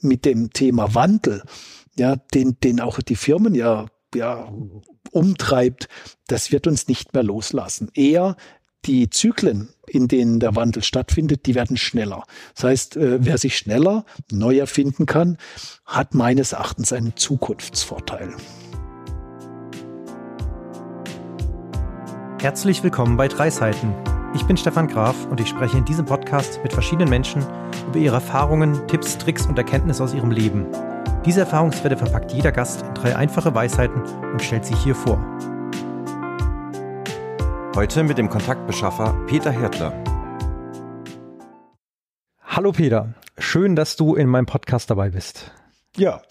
mit dem Thema Wandel, ja, den, den auch die Firmen ja, ja umtreibt, das wird uns nicht mehr loslassen. Eher die Zyklen, in denen der Wandel stattfindet, die werden schneller. Das heißt, äh, wer sich schneller neu erfinden kann, hat meines Erachtens einen Zukunftsvorteil. Herzlich willkommen bei Drei Seiten. Ich bin Stefan Graf und ich spreche in diesem Podcast mit verschiedenen Menschen über ihre Erfahrungen, Tipps, Tricks und Erkenntnisse aus ihrem Leben. Diese Erfahrungswerte verpackt jeder Gast in drei einfache Weisheiten und stellt sie hier vor. Heute mit dem Kontaktbeschaffer Peter Hertler. Hallo Peter, schön, dass du in meinem Podcast dabei bist. Ja,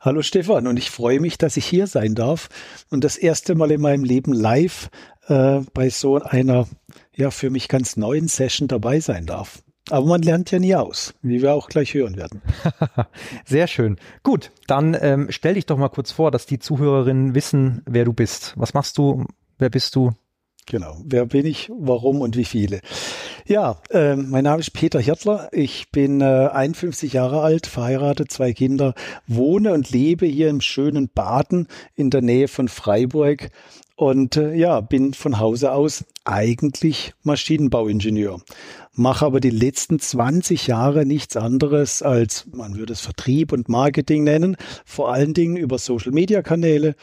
hallo Stefan und ich freue mich, dass ich hier sein darf und das erste Mal in meinem Leben live äh, bei so einer ja für mich ganz neuen Session dabei sein darf. Aber man lernt ja nie aus, wie wir auch gleich hören werden. Sehr schön. Gut, dann ähm, stell dich doch mal kurz vor, dass die Zuhörerinnen wissen, wer du bist. Was machst du? Wer bist du? Genau. Wer bin ich? Warum und wie viele? Ja, äh, mein Name ist Peter Hirtler. Ich bin äh, 51 Jahre alt, verheiratet, zwei Kinder, wohne und lebe hier im schönen Baden in der Nähe von Freiburg und äh, ja, bin von Hause aus eigentlich Maschinenbauingenieur. Mache aber die letzten 20 Jahre nichts anderes als, man würde es Vertrieb und Marketing nennen, vor allen Dingen über Social-Media-Kanäle.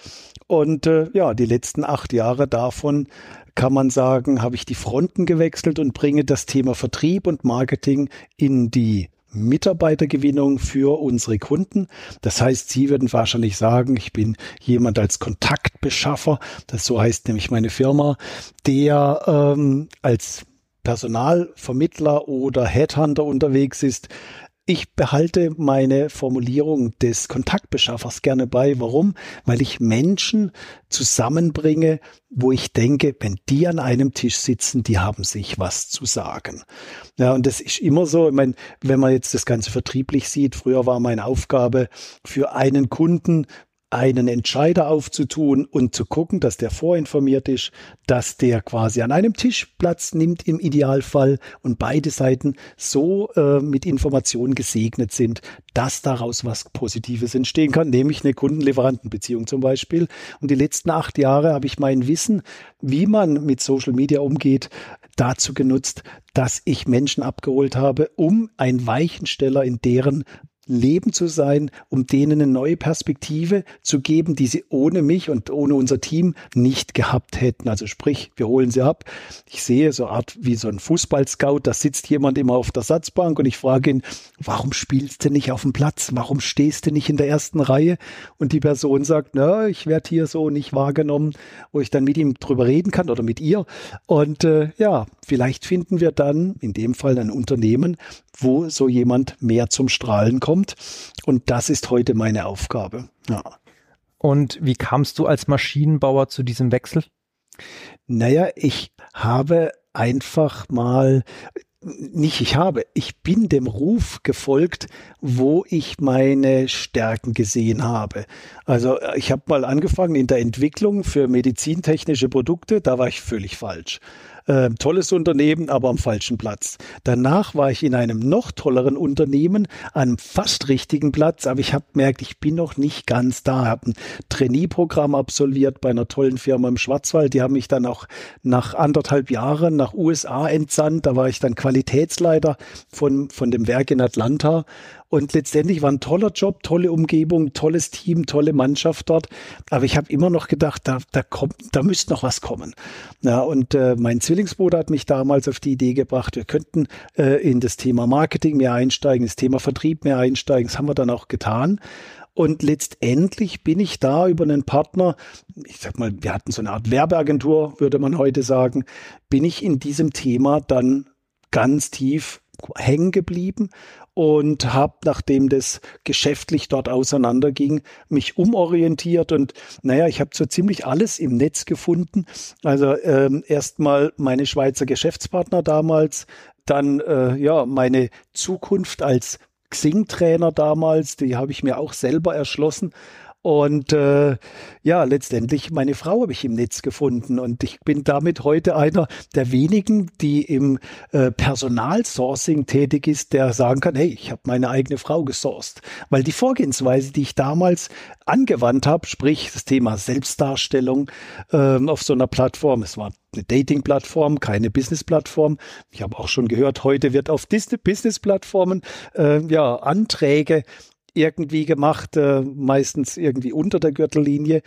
Und äh, ja, die letzten acht Jahre davon kann man sagen, habe ich die Fronten gewechselt und bringe das Thema Vertrieb und Marketing in die Mitarbeitergewinnung für unsere Kunden. Das heißt, Sie würden wahrscheinlich sagen, ich bin jemand als Kontaktbeschaffer, das so heißt nämlich meine Firma, der ähm, als Personalvermittler oder Headhunter unterwegs ist, ich behalte meine Formulierung des Kontaktbeschaffers gerne bei. Warum? Weil ich Menschen zusammenbringe, wo ich denke, wenn die an einem Tisch sitzen, die haben sich was zu sagen. Ja, und das ist immer so, ich meine, wenn man jetzt das Ganze vertrieblich sieht, früher war meine Aufgabe für einen Kunden einen Entscheider aufzutun und zu gucken, dass der vorinformiert ist, dass der quasi an einem Tisch Platz nimmt im Idealfall und beide Seiten so äh, mit Informationen gesegnet sind, dass daraus was Positives entstehen kann, nämlich eine Kundenlieferantenbeziehung zum Beispiel. Und die letzten acht Jahre habe ich mein Wissen, wie man mit Social Media umgeht, dazu genutzt, dass ich Menschen abgeholt habe, um ein Weichensteller in deren Leben zu sein, um denen eine neue Perspektive zu geben, die sie ohne mich und ohne unser Team nicht gehabt hätten. Also sprich, wir holen sie ab. Ich sehe so eine Art wie so ein Fußballscout, da sitzt jemand immer auf der Satzbank und ich frage ihn, warum spielst du nicht auf dem Platz? Warum stehst du nicht in der ersten Reihe? Und die Person sagt, na, ich werde hier so nicht wahrgenommen, wo ich dann mit ihm drüber reden kann oder mit ihr. Und äh, ja, vielleicht finden wir dann in dem Fall ein Unternehmen, wo so jemand mehr zum Strahlen kommt. Und das ist heute meine Aufgabe. Ja. Und wie kamst du als Maschinenbauer zu diesem Wechsel? Naja, ich habe einfach mal nicht ich habe, ich bin dem Ruf gefolgt, wo ich meine Stärken gesehen habe. Also ich habe mal angefangen in der Entwicklung für medizintechnische Produkte, da war ich völlig falsch. Äh, tolles Unternehmen, aber am falschen Platz. Danach war ich in einem noch tolleren Unternehmen, einem fast richtigen Platz, aber ich habe gemerkt, ich bin noch nicht ganz da. Ich habe ein Trainee-Programm absolviert bei einer tollen Firma im Schwarzwald. Die haben mich dann auch nach anderthalb Jahren nach USA entsandt. Da war ich dann Qualitätsleiter von, von dem Werk in Atlanta und letztendlich war ein toller Job, tolle Umgebung, tolles Team, tolle Mannschaft dort. Aber ich habe immer noch gedacht, da, da kommt, da müsste noch was kommen. Ja, und äh, mein Zwillingsbruder hat mich damals auf die Idee gebracht, wir könnten äh, in das Thema Marketing mehr einsteigen, das Thema Vertrieb mehr einsteigen. Das haben wir dann auch getan. Und letztendlich bin ich da über einen Partner, ich sag mal, wir hatten so eine Art Werbeagentur, würde man heute sagen, bin ich in diesem Thema dann ganz tief hängen geblieben und habe, nachdem das geschäftlich dort auseinanderging, mich umorientiert und naja, ich habe so ziemlich alles im Netz gefunden. Also ähm, erstmal meine Schweizer Geschäftspartner damals, dann äh, ja meine Zukunft als Xing-Trainer damals, die habe ich mir auch selber erschlossen Und äh, ja, letztendlich meine Frau habe ich im Netz gefunden und ich bin damit heute einer der wenigen, die im äh, Personalsourcing tätig ist, der sagen kann, hey, ich habe meine eigene Frau gesourced. Weil die Vorgehensweise, die ich damals angewandt habe, sprich das Thema Selbstdarstellung ähm, auf so einer Plattform, es war eine Dating-Plattform, keine Business-Plattform. Ich habe auch schon gehört, heute wird auf Business-Plattformen äh, ja Anträge irgendwie gemacht, äh, meistens irgendwie unter der Gürtellinie.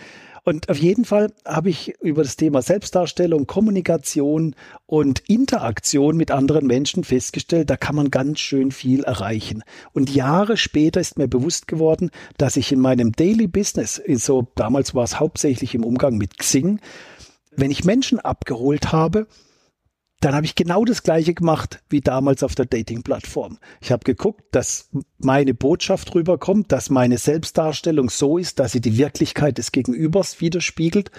Und auf jeden Fall habe ich über das Thema Selbstdarstellung, Kommunikation und Interaktion mit anderen Menschen festgestellt, da kann man ganz schön viel erreichen. Und Jahre später ist mir bewusst geworden, dass ich in meinem Daily Business, so damals war es hauptsächlich im Umgang mit Xing, wenn ich Menschen abgeholt habe, dann habe ich genau das gleiche gemacht wie damals auf der Dating-Plattform. Ich habe geguckt, dass meine Botschaft rüberkommt, dass meine Selbstdarstellung so ist, dass sie die Wirklichkeit des Gegenübers widerspiegelt.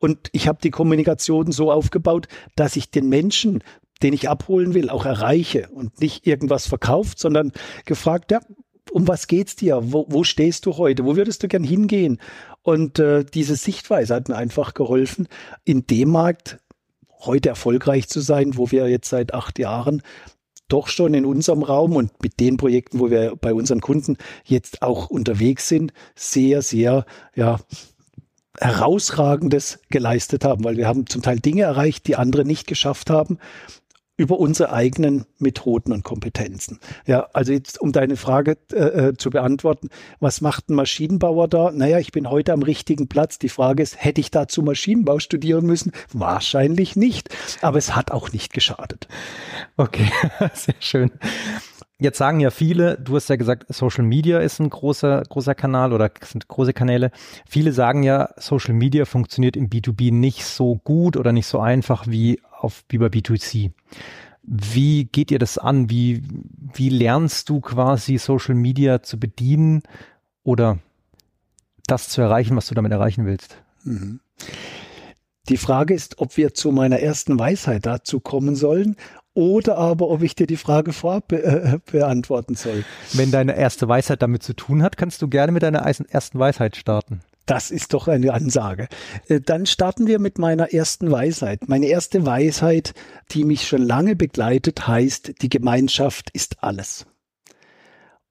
Und ich habe die Kommunikation so aufgebaut, dass ich den Menschen, den ich abholen will, auch erreiche und nicht irgendwas verkauft, sondern gefragt, ja, um was geht's dir? Wo, wo stehst du heute? Wo würdest du gern hingehen? Und äh, diese Sichtweise hat mir einfach geholfen, in dem Markt heute erfolgreich zu sein, wo wir jetzt seit acht Jahren doch schon in unserem Raum und mit den Projekten, wo wir bei unseren Kunden jetzt auch unterwegs sind, sehr, sehr, ja, herausragendes geleistet haben, weil wir haben zum Teil Dinge erreicht, die andere nicht geschafft haben über unsere eigenen Methoden und Kompetenzen. Ja, also jetzt, um deine Frage äh, äh, zu beantworten, was macht ein Maschinenbauer da? Naja, ich bin heute am richtigen Platz. Die Frage ist, hätte ich dazu Maschinenbau studieren müssen? Wahrscheinlich nicht, aber es hat auch nicht geschadet. Okay, sehr schön. Jetzt sagen ja viele, du hast ja gesagt, Social Media ist ein großer, großer Kanal oder sind große Kanäle. Viele sagen ja, Social Media funktioniert im B2B nicht so gut oder nicht so einfach wie auf, wie bei B2C. Wie geht ihr das an? Wie, wie lernst du quasi Social Media zu bedienen oder das zu erreichen, was du damit erreichen willst? Mhm. Die Frage ist, ob wir zu meiner ersten Weisheit dazu kommen sollen oder aber ob ich dir die Frage vorab be äh, beantworten soll. Wenn deine erste Weisheit damit zu tun hat, kannst du gerne mit deiner ersten Weisheit starten. Das ist doch eine Ansage. Äh, dann starten wir mit meiner ersten Weisheit. Meine erste Weisheit, die mich schon lange begleitet, heißt, die Gemeinschaft ist alles.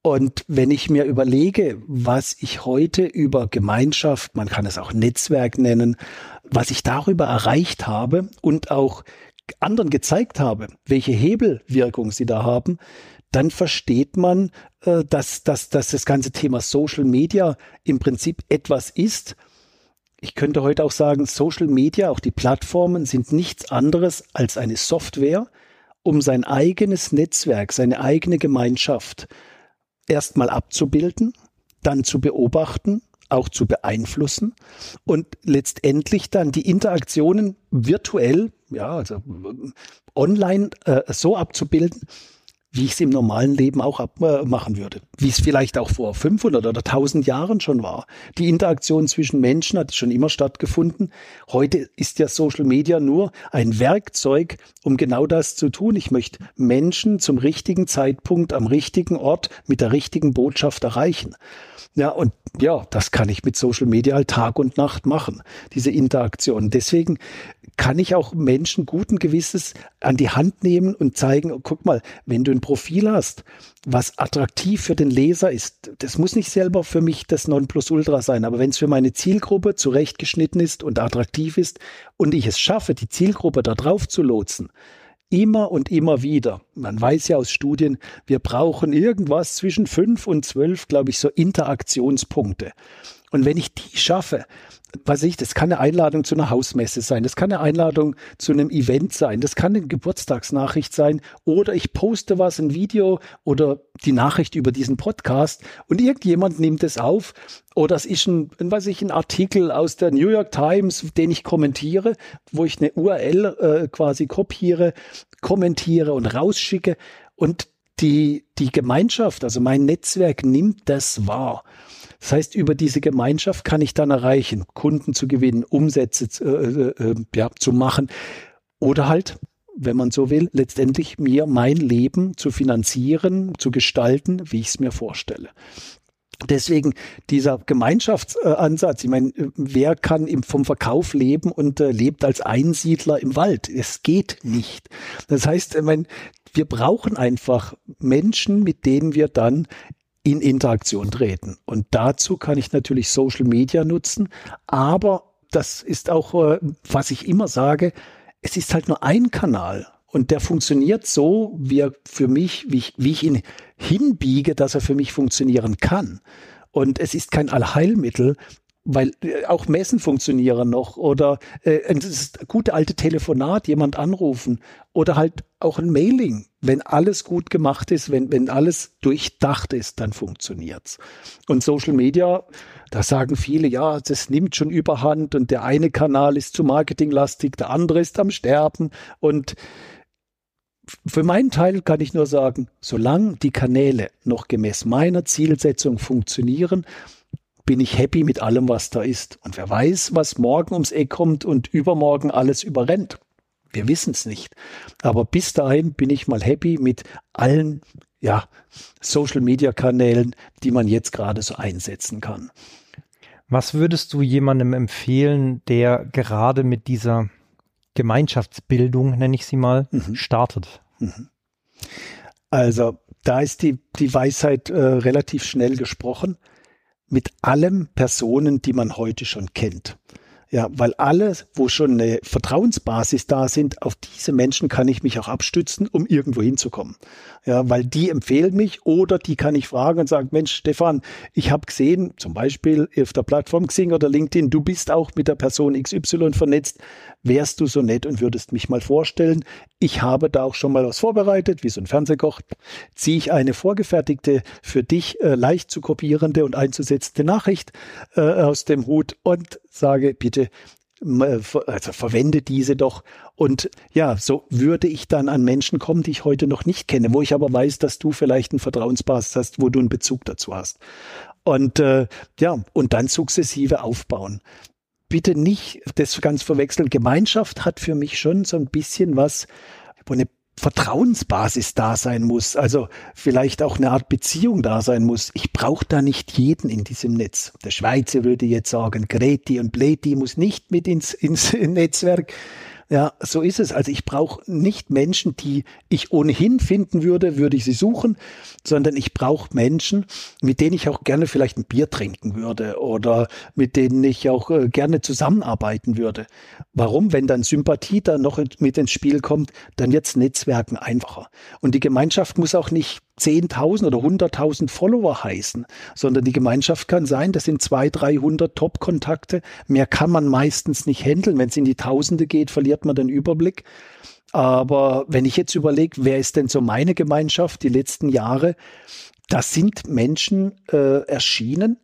Und wenn ich mir überlege, was ich heute über Gemeinschaft, man kann es auch Netzwerk nennen, was ich darüber erreicht habe und auch anderen gezeigt habe, welche Hebelwirkung sie da haben, dann versteht man, äh, dass, dass, dass das ganze Thema Social Media im Prinzip etwas ist. Ich könnte heute auch sagen, Social Media, auch die Plattformen sind nichts anderes als eine Software, um sein eigenes Netzwerk, seine eigene Gemeinschaft erstmal abzubilden, dann zu beobachten auch zu beeinflussen. Und letztendlich dann die Interaktionen virtuell, ja, also online äh, so abzubilden, wie ich es im normalen Leben auch abmachen äh, würde. Wie es vielleicht auch vor 500 oder 1000 Jahren schon war. Die Interaktion zwischen Menschen hat schon immer stattgefunden. Heute ist ja Social Media nur ein Werkzeug, um genau das zu tun. Ich möchte Menschen zum richtigen Zeitpunkt am richtigen Ort mit der richtigen Botschaft erreichen. Ja, und ja, das kann ich mit Social Media halt Tag und Nacht machen, diese Interaktion. Deswegen kann ich auch Menschen guten Gewisses an die Hand nehmen und zeigen, oh, guck mal, wenn du ein Profil hast, was attraktiv für den Leser ist, das muss nicht selber für mich das Nonplusultra sein, aber wenn es für meine Zielgruppe zurechtgeschnitten ist und attraktiv ist und ich es schaffe, die Zielgruppe da drauf zu lotsen, Immer und immer wieder. Man weiß ja aus Studien, wir brauchen irgendwas zwischen fünf und zwölf, glaube ich, so Interaktionspunkte. Und wenn ich die schaffe, weiß ich, das kann eine Einladung zu einer Hausmesse sein, das kann eine Einladung zu einem Event sein, das kann eine Geburtstagsnachricht sein oder ich poste was, ein Video oder die Nachricht über diesen Podcast und irgendjemand nimmt es auf oder es ist ein, weiß ich, ein Artikel aus der New York Times, den ich kommentiere, wo ich eine URL äh, quasi kopiere, kommentiere und rausschicke und die, die Gemeinschaft, also mein Netzwerk nimmt das wahr. Das heißt, über diese Gemeinschaft kann ich dann erreichen, Kunden zu gewinnen, Umsätze äh, äh, ja, zu machen oder halt, wenn man so will, letztendlich mir mein Leben zu finanzieren, zu gestalten, wie ich es mir vorstelle. Deswegen dieser Gemeinschaftsansatz. Ich meine, wer kann vom Verkauf leben und äh, lebt als Einsiedler im Wald? Es geht nicht. Das heißt, ich meine, wir brauchen einfach Menschen, mit denen wir dann in Interaktion treten. Und dazu kann ich natürlich Social Media nutzen, aber das ist auch, äh, was ich immer sage, es ist halt nur ein Kanal. Und der funktioniert so, wie er für mich, wie ich, wie ich ihn hinbiege, dass er für mich funktionieren kann. Und es ist kein Allheilmittel, weil äh, auch Messen funktionieren noch oder äh, das gute alte Telefonat, jemand anrufen oder halt auch ein Mailing. Wenn alles gut gemacht ist, wenn, wenn alles durchdacht ist, dann funktioniert's. Und Social Media, da sagen viele, ja, das nimmt schon überhand und der eine Kanal ist zu marketinglastig, der andere ist am Sterben und für meinen Teil kann ich nur sagen, solange die Kanäle noch gemäß meiner Zielsetzung funktionieren, bin ich happy mit allem, was da ist. Und wer weiß, was morgen ums Eck kommt und übermorgen alles überrennt. Wir wissen es nicht. Aber bis dahin bin ich mal happy mit allen ja, Social-Media-Kanälen, die man jetzt gerade so einsetzen kann. Was würdest du jemandem empfehlen, der gerade mit dieser Gemeinschaftsbildung, nenne ich sie mal, mhm. startet? Mhm. Also da ist die, die Weisheit äh, relativ schnell gesprochen mit allen Personen, die man heute schon kennt. Ja, weil alle, wo schon eine Vertrauensbasis da sind, auf diese Menschen kann ich mich auch abstützen, um irgendwo hinzukommen. Ja, weil die empfehlen mich oder die kann ich fragen und sagen, Mensch, Stefan, ich habe gesehen, zum Beispiel auf der Plattform Xing oder LinkedIn, du bist auch mit der Person XY vernetzt. Wärst du so nett und würdest mich mal vorstellen? Ich habe da auch schon mal was vorbereitet, wie so ein Fernsehkoch. Ziehe ich eine vorgefertigte, für dich äh, leicht zu kopierende und einzusetzende Nachricht äh, aus dem Hut und sage, bitte äh, also verwende diese doch. Und ja, so würde ich dann an Menschen kommen, die ich heute noch nicht kenne, wo ich aber weiß, dass du vielleicht einen Vertrauensbasis hast, wo du einen Bezug dazu hast. Und äh, ja, und dann sukzessive aufbauen. Bitte nicht das ganz verwechseln. Gemeinschaft hat für mich schon so ein bisschen was, wo eine Vertrauensbasis da sein muss, also vielleicht auch eine Art Beziehung da sein muss. Ich brauche da nicht jeden in diesem Netz. Der Schweizer würde jetzt sagen, Greti und Bleti muss nicht mit ins, ins Netzwerk. Ja, so ist es. Also ich brauche nicht Menschen, die ich ohnehin finden würde, würde ich sie suchen, sondern ich brauche Menschen, mit denen ich auch gerne vielleicht ein Bier trinken würde oder mit denen ich auch äh, gerne zusammenarbeiten würde. Warum? Wenn dann Sympathie da noch mit ins Spiel kommt, dann wird's Netzwerken einfacher. Und die Gemeinschaft muss auch nicht 10.000 oder 100.000 Follower heißen, sondern die Gemeinschaft kann sein, das sind 200, 300 Top-Kontakte. Mehr kann man meistens nicht handeln. Wenn es in die Tausende geht, verliert man den Überblick. Aber wenn ich jetzt überlege, wer ist denn so meine Gemeinschaft die letzten Jahre, da sind Menschen äh, erschienen,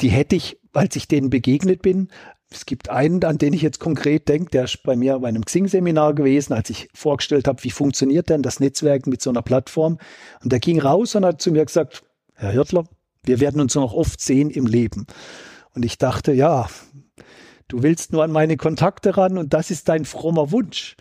die hätte ich, als ich denen begegnet bin, es gibt einen, an den ich jetzt konkret denke, der ist bei mir bei einem Xing-Seminar gewesen, als ich vorgestellt habe, wie funktioniert denn das Netzwerk mit so einer Plattform. Und der ging raus und hat zu mir gesagt, Herr Hirtler, wir werden uns noch oft sehen im Leben. Und ich dachte, ja, du willst nur an meine Kontakte ran und das ist dein frommer Wunsch.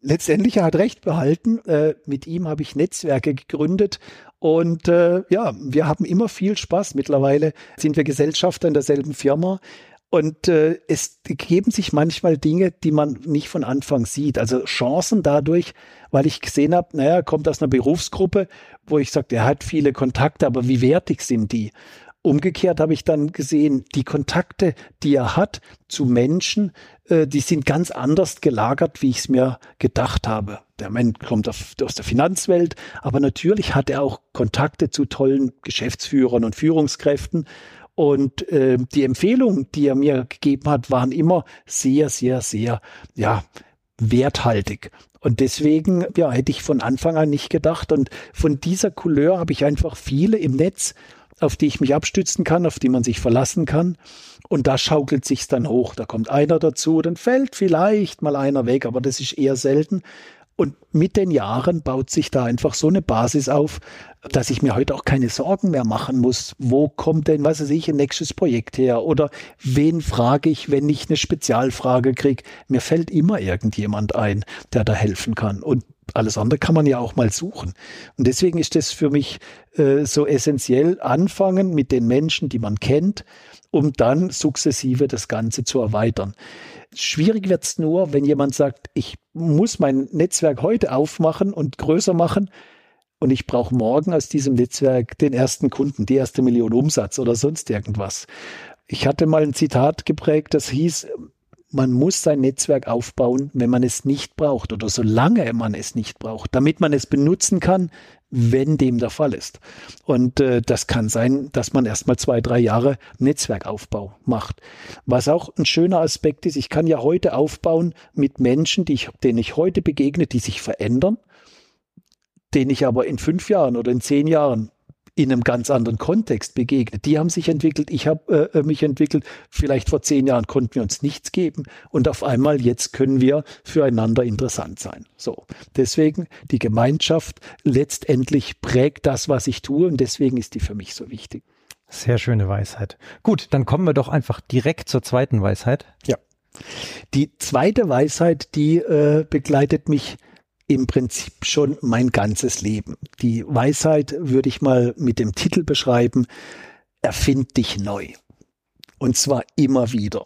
Letztendlich er hat recht behalten. Äh, mit ihm habe ich Netzwerke gegründet und äh, ja, wir haben immer viel Spaß. Mittlerweile sind wir Gesellschafter in derselben Firma. Und äh, es geben sich manchmal Dinge, die man nicht von Anfang sieht. Also Chancen dadurch, weil ich gesehen habe, naja, kommt aus einer Berufsgruppe, wo ich sagte, er hat viele Kontakte, aber wie wertig sind die? Umgekehrt habe ich dann gesehen, die Kontakte, die er hat zu Menschen, äh, die sind ganz anders gelagert, wie ich es mir gedacht habe. Der Mensch kommt auf, aus der Finanzwelt, aber natürlich hat er auch Kontakte zu tollen Geschäftsführern und Führungskräften. Und äh, die Empfehlungen, die er mir gegeben hat, waren immer sehr, sehr, sehr, ja, werthaltig. Und deswegen, ja, hätte ich von Anfang an nicht gedacht. Und von dieser Couleur habe ich einfach viele im Netz, auf die ich mich abstützen kann, auf die man sich verlassen kann. Und da schaukelt sich's dann hoch. Da kommt einer dazu, dann fällt vielleicht mal einer weg, aber das ist eher selten. Und mit den Jahren baut sich da einfach so eine Basis auf, dass ich mir heute auch keine Sorgen mehr machen muss. Wo kommt denn, was weiß ich, ein nächstes Projekt her? Oder wen frage ich, wenn ich eine Spezialfrage kriege? Mir fällt immer irgendjemand ein, der da helfen kann. Und alles andere kann man ja auch mal suchen. Und deswegen ist das für mich äh, so essentiell, anfangen mit den Menschen, die man kennt, um dann sukzessive das Ganze zu erweitern. Schwierig wird es nur, wenn jemand sagt, ich muss mein Netzwerk heute aufmachen und größer machen und ich brauche morgen aus diesem Netzwerk den ersten Kunden, die erste Million Umsatz oder sonst irgendwas. Ich hatte mal ein Zitat geprägt, das hieß, man muss sein Netzwerk aufbauen, wenn man es nicht braucht oder solange man es nicht braucht, damit man es benutzen kann, wenn dem der Fall ist. Und äh, das kann sein, dass man erstmal zwei, drei Jahre Netzwerkaufbau macht. Was auch ein schöner Aspekt ist, ich kann ja heute aufbauen mit Menschen, die ich, denen ich heute begegne, die sich verändern, denen ich aber in fünf Jahren oder in zehn Jahren in einem ganz anderen Kontext begegnet. Die haben sich entwickelt, ich habe äh, mich entwickelt. Vielleicht vor zehn Jahren konnten wir uns nichts geben und auf einmal jetzt können wir füreinander interessant sein. So, deswegen die Gemeinschaft letztendlich prägt das, was ich tue und deswegen ist die für mich so wichtig. Sehr schöne Weisheit. Gut, dann kommen wir doch einfach direkt zur zweiten Weisheit. Ja. Die zweite Weisheit, die äh, begleitet mich im Prinzip schon mein ganzes Leben. Die Weisheit würde ich mal mit dem Titel beschreiben, erfind dich neu. Und zwar immer wieder.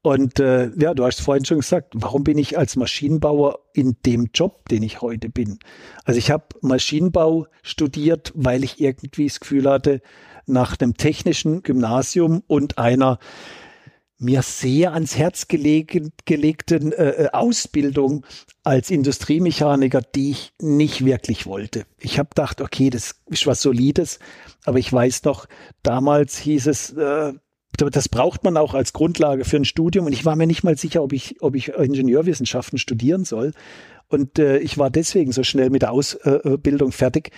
Und äh, ja, du hast vorhin schon gesagt, warum bin ich als Maschinenbauer in dem Job, den ich heute bin? Also ich habe Maschinenbau studiert, weil ich irgendwie das Gefühl hatte, nach einem technischen Gymnasium und einer mir sehr ans Herz gelegen, gelegten äh, äh, Ausbildung als Industriemechaniker, die ich nicht wirklich wollte. Ich habe gedacht, okay, das ist was Solides, aber ich weiß noch, damals hieß es, äh, das braucht man auch als Grundlage für ein Studium und ich war mir nicht mal sicher, ob ich, ob ich Ingenieurwissenschaften studieren soll. Und äh, ich war deswegen so schnell mit der Ausbildung fertig,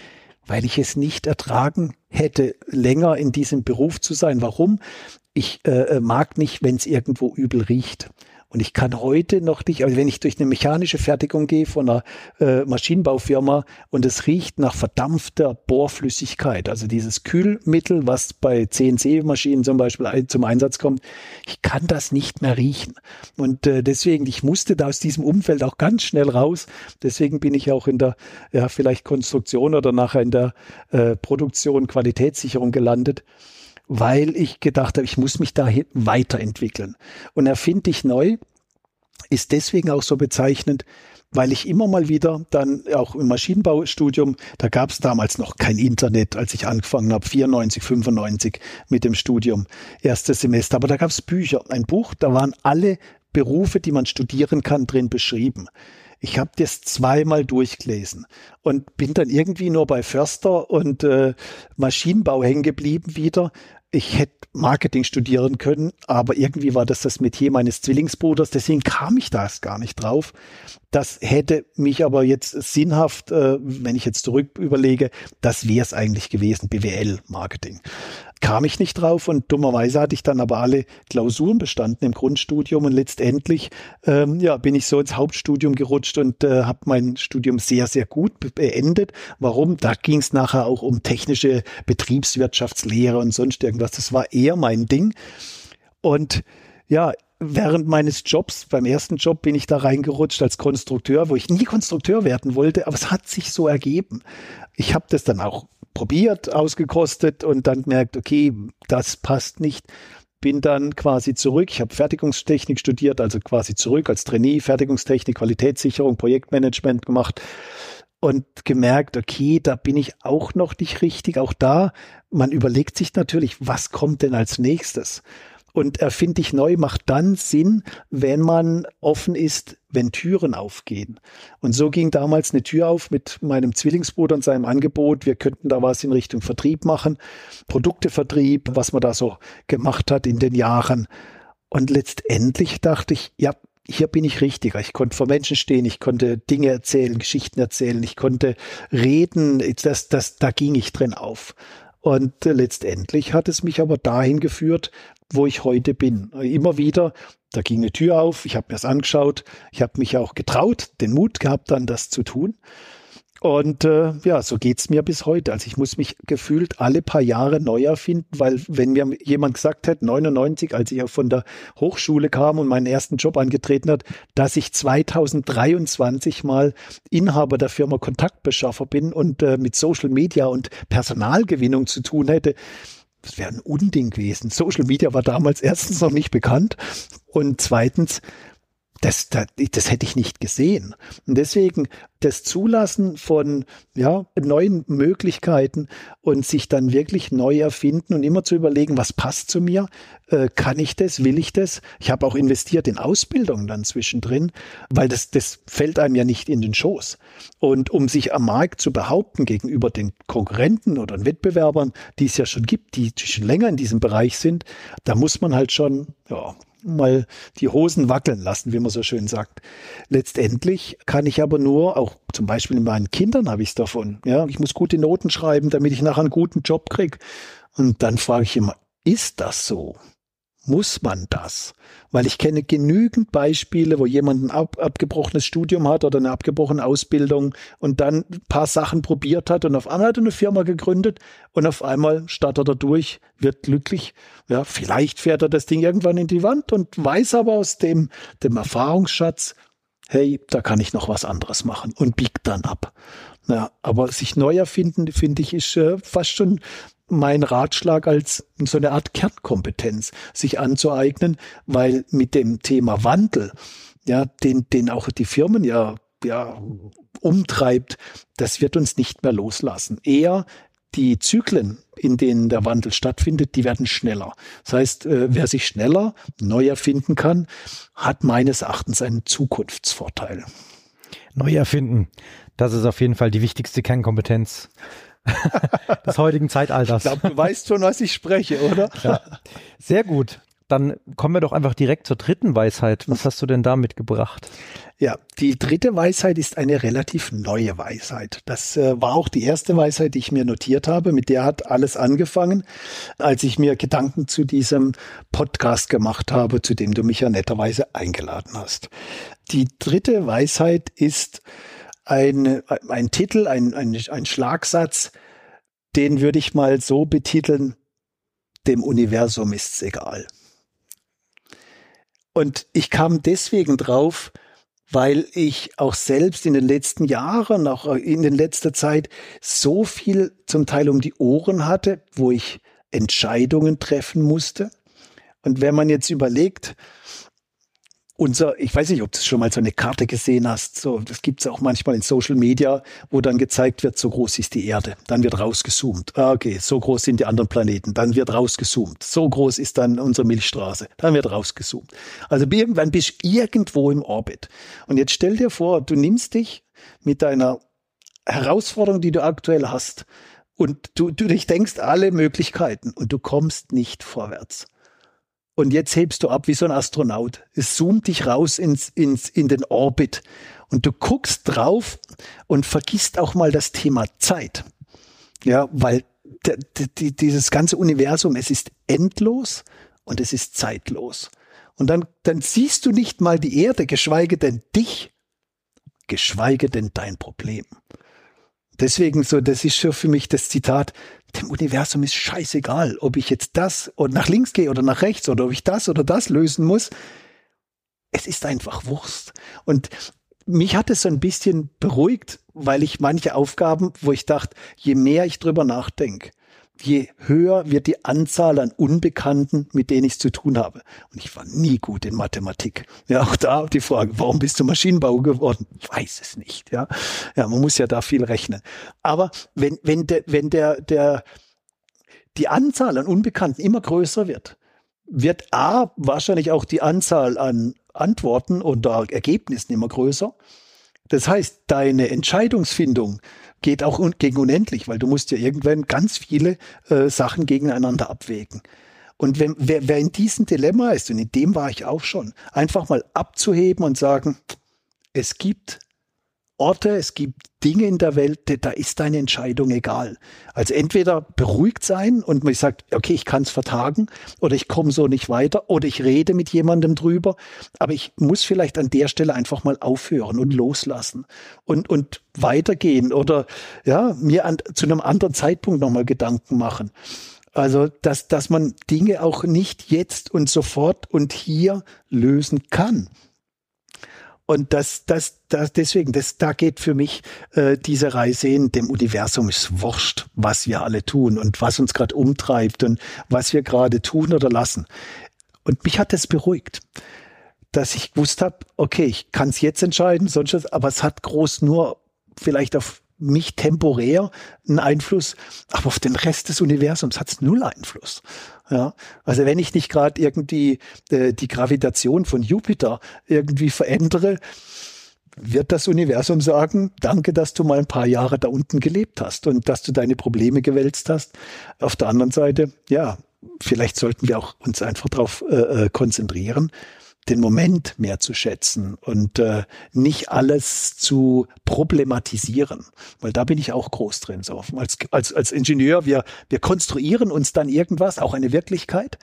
weil ich es nicht ertragen hätte, länger in diesem Beruf zu sein. Warum? Ich äh, äh, mag nicht, wenn es irgendwo übel riecht. Und ich kann heute noch nicht, also wenn ich durch eine mechanische Fertigung gehe von einer äh, Maschinenbaufirma und es riecht nach verdampfter Bohrflüssigkeit, also dieses Kühlmittel, was bei CNC-Maschinen zum Beispiel zum Einsatz kommt, ich kann das nicht mehr riechen. Und äh, deswegen, ich musste da aus diesem Umfeld auch ganz schnell raus. Deswegen bin ich auch in der, ja, vielleicht Konstruktion oder nachher in der äh, Produktion, Qualitätssicherung gelandet weil ich gedacht habe, ich muss mich da weiterentwickeln. Und erfinde dich neu ist deswegen auch so bezeichnend, weil ich immer mal wieder dann auch im Maschinenbaustudium, da gab es damals noch kein Internet, als ich angefangen habe, 94, 95 mit dem Studium, erstes Semester, aber da gab es Bücher, ein Buch, da waren alle Berufe, die man studieren kann, drin beschrieben. Ich habe das zweimal durchgelesen und bin dann irgendwie nur bei Förster und äh, Maschinenbau hängen geblieben wieder, ich hätte Marketing studieren können, aber irgendwie war das das Metier meines Zwillingsbruders, deswegen kam ich da erst gar nicht drauf. Das hätte mich aber jetzt sinnhaft, äh, wenn ich jetzt zurück überlege, das wäre es eigentlich gewesen, BWL-Marketing kam ich nicht drauf und dummerweise hatte ich dann aber alle Klausuren bestanden im Grundstudium und letztendlich ähm, ja, bin ich so ins Hauptstudium gerutscht und äh, habe mein Studium sehr, sehr gut beendet. Warum? Da ging es nachher auch um technische Betriebswirtschaftslehre und sonst irgendwas. Das war eher mein Ding. Und ja, während meines Jobs, beim ersten Job, bin ich da reingerutscht als Konstrukteur, wo ich nie Konstrukteur werden wollte, aber es hat sich so ergeben. Ich habe das dann auch probiert, ausgekostet und dann gemerkt, okay, das passt nicht. Bin dann quasi zurück. Ich habe Fertigungstechnik studiert, also quasi zurück als Trainee, Fertigungstechnik, Qualitätssicherung, Projektmanagement gemacht und gemerkt, okay, da bin ich auch noch nicht richtig. Auch da, man überlegt sich natürlich, was kommt denn als nächstes? Und erfinde ich neu macht dann Sinn, wenn man offen ist, wenn Türen aufgehen. Und so ging damals eine Tür auf mit meinem Zwillingsbruder und seinem Angebot. Wir könnten da was in Richtung Vertrieb machen, Produktevertrieb, was man da so gemacht hat in den Jahren. Und letztendlich dachte ich, ja, hier bin ich richtiger. Ich konnte vor Menschen stehen, ich konnte Dinge erzählen, Geschichten erzählen, ich konnte reden, das, das, da ging ich drin auf. Und letztendlich hat es mich aber dahin geführt, wo ich heute bin. Immer wieder, da ging eine Tür auf, ich habe mir das angeschaut, ich habe mich auch getraut, den Mut gehabt, dann das zu tun. Und äh, ja, so geht's mir bis heute. Also ich muss mich gefühlt alle paar Jahre neu erfinden, weil wenn mir jemand gesagt hätte, 99, als ich auch von der Hochschule kam und meinen ersten Job angetreten hat, dass ich 2023 mal Inhaber der Firma Kontaktbeschaffer bin und äh, mit Social Media und Personalgewinnung zu tun hätte, das wäre ein Unding gewesen. Social Media war damals erstens noch nicht bekannt und zweitens das, das, das hätte ich nicht gesehen. Und deswegen das Zulassen von ja, neuen Möglichkeiten und sich dann wirklich neu erfinden und immer zu überlegen, was passt zu mir, äh, kann ich das, will ich das? Ich habe auch investiert in Ausbildung dann zwischendrin, weil das, das fällt einem ja nicht in den Schoß. Und um sich am Markt zu behaupten gegenüber den Konkurrenten oder den Wettbewerbern, die es ja schon gibt, die schon länger in diesem Bereich sind, da muss man halt schon ja, mal die Hosen wackeln lassen, wie man so schön sagt. Letztendlich kann ich aber nur, auch zum Beispiel in meinen Kindern habe ich es davon, ja, ich muss gute Noten schreiben, damit ich nachher einen guten Job kriege. Und dann frage ich immer, ist das so? Muss man das? Weil ich kenne genügend Beispiele, wo jemand ein ab, abgebrochenes Studium hat oder eine abgebrochene Ausbildung und dann ein paar Sachen probiert hat und auf einmal hat er eine Firma gegründet und auf einmal startet er durch, wird glücklich. Ja, vielleicht fährt er das Ding irgendwann in die Wand und weiß aber aus dem, dem Erfahrungsschatz, hey, da kann ich noch was anderes machen und biegt dann ab. Ja, aber sich neu erfinden, finde ich, ist äh, fast schon mein Ratschlag als so eine Art Kernkompetenz sich anzueignen, weil mit dem Thema Wandel, ja, den, den auch die Firmen ja, ja, umtreibt, das wird uns nicht mehr loslassen. Eher die Zyklen, in denen der Wandel stattfindet, die werden schneller. Das heißt, äh, wer sich schneller neu erfinden kann, hat meines Erachtens einen Zukunftsvorteil. Neu erfinden. Das ist auf jeden Fall die wichtigste Kernkompetenz des heutigen Zeitalters. Ich glaube, du weißt schon, was ich spreche, oder? Ja. Sehr gut. Dann kommen wir doch einfach direkt zur dritten Weisheit. Was hast du denn da mitgebracht? Ja, die dritte Weisheit ist eine relativ neue Weisheit. Das äh, war auch die erste Weisheit, die ich mir notiert habe. Mit der hat alles angefangen, als ich mir Gedanken zu diesem Podcast gemacht habe, zu dem du mich ja netterweise eingeladen hast. Die dritte Weisheit ist, ein, ein Titel, ein, ein, ein Schlagsatz, den würde ich mal so betiteln, dem Universum ist's egal. Und ich kam deswegen drauf, weil ich auch selbst in den letzten Jahren, auch in den letzter Zeit so viel zum Teil um die Ohren hatte, wo ich Entscheidungen treffen musste. Und wenn man jetzt überlegt, unser, ich weiß nicht, ob du schon mal so eine Karte gesehen hast, so, das gibt's auch manchmal in Social Media, wo dann gezeigt wird, so groß ist die Erde. Dann wird rausgezoomt. Ah, okay, so groß sind die anderen Planeten. Dann wird rausgezoomt. So groß ist dann unsere Milchstraße. Dann wird rausgezoomt. Also irgendwann bist du irgendwo im Orbit. Und jetzt stell dir vor, du nimmst dich mit deiner Herausforderung, die du aktuell hast, und du, du dich denkst alle Möglichkeiten und du kommst nicht vorwärts. Und jetzt hebst du ab wie so ein Astronaut. Es zoomt dich raus ins, ins, in den Orbit. Und du guckst drauf und vergisst auch mal das Thema Zeit. Ja, weil dieses ganze Universum, es ist endlos und es ist zeitlos. Und dann, dann siehst du nicht mal die Erde, geschweige denn dich, geschweige denn dein Problem. Deswegen so, das ist schon für mich das Zitat, dem Universum ist scheißegal, ob ich jetzt das und nach links gehe oder nach rechts oder ob ich das oder das lösen muss. Es ist einfach Wurst. Und mich hat es so ein bisschen beruhigt, weil ich manche Aufgaben, wo ich dachte, je mehr ich drüber nachdenke, je höher wird die Anzahl an Unbekannten, mit denen ich zu tun habe. Und ich war nie gut in Mathematik. Ja, auch da die Frage, warum bist du Maschinenbau geworden? Ich weiß es nicht. Ja, ja, man muss ja da viel rechnen. Aber wenn, wenn der, wenn der, der, die Anzahl an Unbekannten immer größer wird, wird A, wahrscheinlich auch die Anzahl an Antworten oder Ergebnissen immer größer. Das heißt, deine Entscheidungsfindung geht auch un gegen unendlich, weil du musst ja irgendwann ganz viele äh, Sachen gegeneinander abwägen. Und wenn, wer, wer in diesem Dilemma ist, und in dem war ich auch schon, einfach mal abzuheben und sagen, es gibt Orte, es gibt Dinge in der Welt, da ist deine Entscheidung egal. Also entweder beruhigt sein und man sagt, okay, ich kann es vertagen oder ich komme so nicht weiter oder ich rede mit jemandem drüber, aber ich muss vielleicht an der Stelle einfach mal aufhören und loslassen und, und weitergehen oder ja, mir an, zu einem anderen Zeitpunkt nochmal Gedanken machen. Also, dass, dass man Dinge auch nicht jetzt und sofort und hier lösen kann. Und das, das, das, deswegen, das, da geht für mich äh, diese Reise in dem Universum ist wurscht, was wir alle tun und was uns gerade umtreibt und was wir gerade tun oder lassen. Und mich hat das beruhigt, dass ich gewusst habe, okay, ich kann es jetzt entscheiden, sonst, aber es hat groß nur vielleicht auf mich temporär einen Einfluss, aber auf den Rest des Universums hat es null Einfluss. Ja, also wenn ich nicht gerade irgendwie äh, die Gravitation von Jupiter irgendwie verändere, wird das Universum sagen, danke, dass du mal ein paar Jahre da unten gelebt hast und dass du deine Probleme gewälzt hast. Auf der anderen Seite, ja, vielleicht sollten wir auch uns einfach darauf äh, äh konzentrieren, den Moment mehr zu schätzen und äh, nicht alles zu problematisieren, weil da bin ich auch groß drin. So als als als Ingenieur, wir wir konstruieren uns dann irgendwas, auch eine Wirklichkeit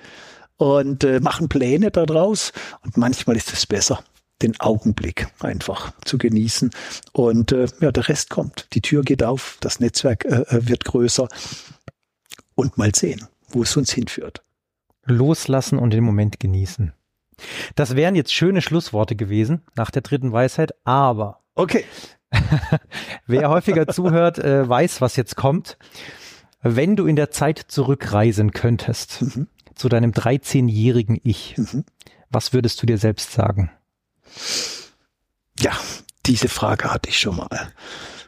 und äh, machen Pläne daraus und manchmal ist es besser den Augenblick einfach zu genießen und äh, ja der Rest kommt, die Tür geht auf, das Netzwerk äh, äh wird größer und mal sehen, wo es uns hinführt. Loslassen und den Moment genießen. Das wären jetzt schöne Schlussworte gewesen nach der dritten Weisheit, aber. Okay. wer häufiger zuhört, äh, weiß, was jetzt kommt. Wenn du in der Zeit zurückreisen könntest mhm. zu deinem 13-jährigen Ich, mhm. was würdest du dir selbst sagen? Ja, diese Frage hatte ich schon mal.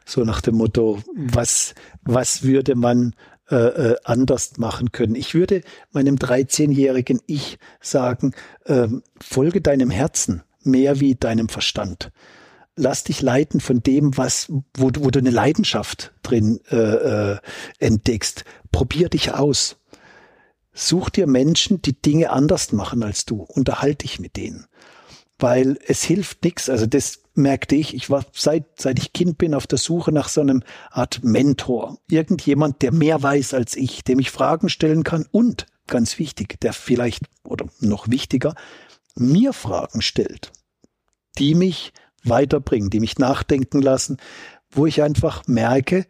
So nach dem Motto, was, was würde man äh, äh, anders machen können. Ich würde meinem 13-jährigen Ich sagen, äh, folge deinem Herzen mehr wie deinem Verstand. Lass dich leiten von dem, was, wo, wo du eine Leidenschaft drin äh, äh, entdeckst. Probier dich aus. Such dir Menschen, die Dinge anders machen als du. Unterhalte dich mit denen. Weil es hilft nichts. Also das merkte ich, ich war seit, seit ich Kind bin auf der Suche nach so einem Art Mentor. Irgendjemand, der mehr weiß als ich, dem ich Fragen stellen kann und, ganz wichtig, der vielleicht, oder noch wichtiger, mir Fragen stellt, die mich weiterbringen, die mich nachdenken lassen, wo ich einfach merke,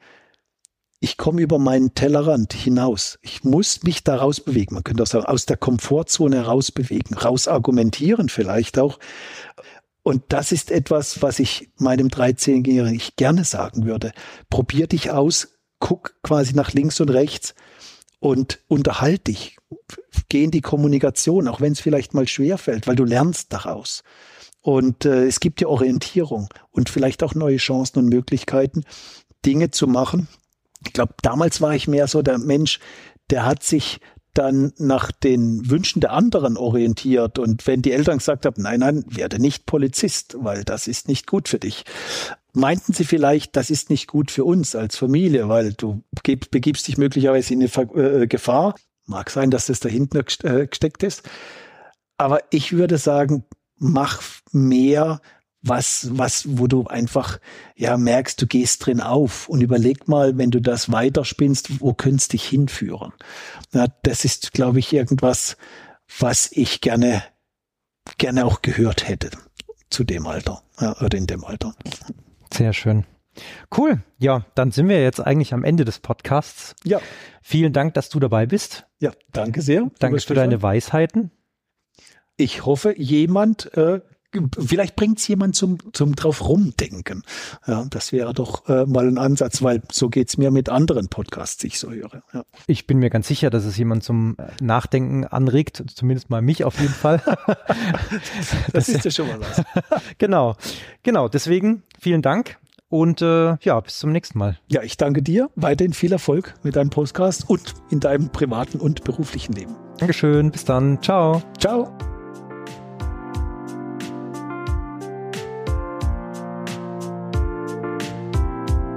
ich komme über meinen Tellerrand hinaus. Ich muss mich da rausbewegen. Man könnte auch sagen, aus der Komfortzone rausbewegen, rausargumentieren vielleicht auch. Und das ist etwas, was ich meinem 13-Jährigen gerne sagen würde. Probier dich aus, guck quasi nach links und rechts und unterhalt dich. Geh in die Kommunikation, auch wenn es vielleicht mal schwer fällt, weil du lernst daraus. Und äh, es gibt dir Orientierung und vielleicht auch neue Chancen und Möglichkeiten, Dinge zu machen. Ich glaube, damals war ich mehr so der Mensch, der hat sich dann nach den Wünschen der anderen orientiert. Und wenn die Eltern gesagt haben, nein, nein, werde nicht Polizist, weil das ist nicht gut für dich. Meinten sie vielleicht, das ist nicht gut für uns als Familie, weil du begibst dich möglicherweise in eine äh, Gefahr. Mag sein, dass das dahinter äh, gesteckt ist. Aber ich würde sagen, mach mehr was, was, wo du einfach, ja, merkst, du gehst drin auf und überleg mal, wenn du das weiterspinnst, wo könntest dich hinführen? Ja, das ist, glaube ich, irgendwas, was ich gerne, gerne auch gehört hätte zu dem Alter, ja, oder in dem Alter. Sehr schön. Cool. Ja, dann sind wir jetzt eigentlich am Ende des Podcasts. Ja. Vielen Dank, dass du dabei bist. Ja, danke sehr. Danke für deine Weisheiten. Ich hoffe, jemand äh, vielleicht bringt es jemand zum, zum drauf rumdenken. Ja, das wäre doch äh, mal ein Ansatz, weil so geht's mir mit anderen Podcasts, die ich so höre. Ja. Ich bin mir ganz sicher, dass es jemand zum Nachdenken anregt, zumindest mal mich auf jeden Fall. das, das ist ja schon mal was. genau, genau. Deswegen vielen Dank. Und äh, ja, bis zum nächsten Mal. Ja, ich danke dir. Weiterhin viel Erfolg mit deinem Podcast und in deinem privaten und beruflichen Leben. Dankeschön. Bis dann. Ciao. Ciao.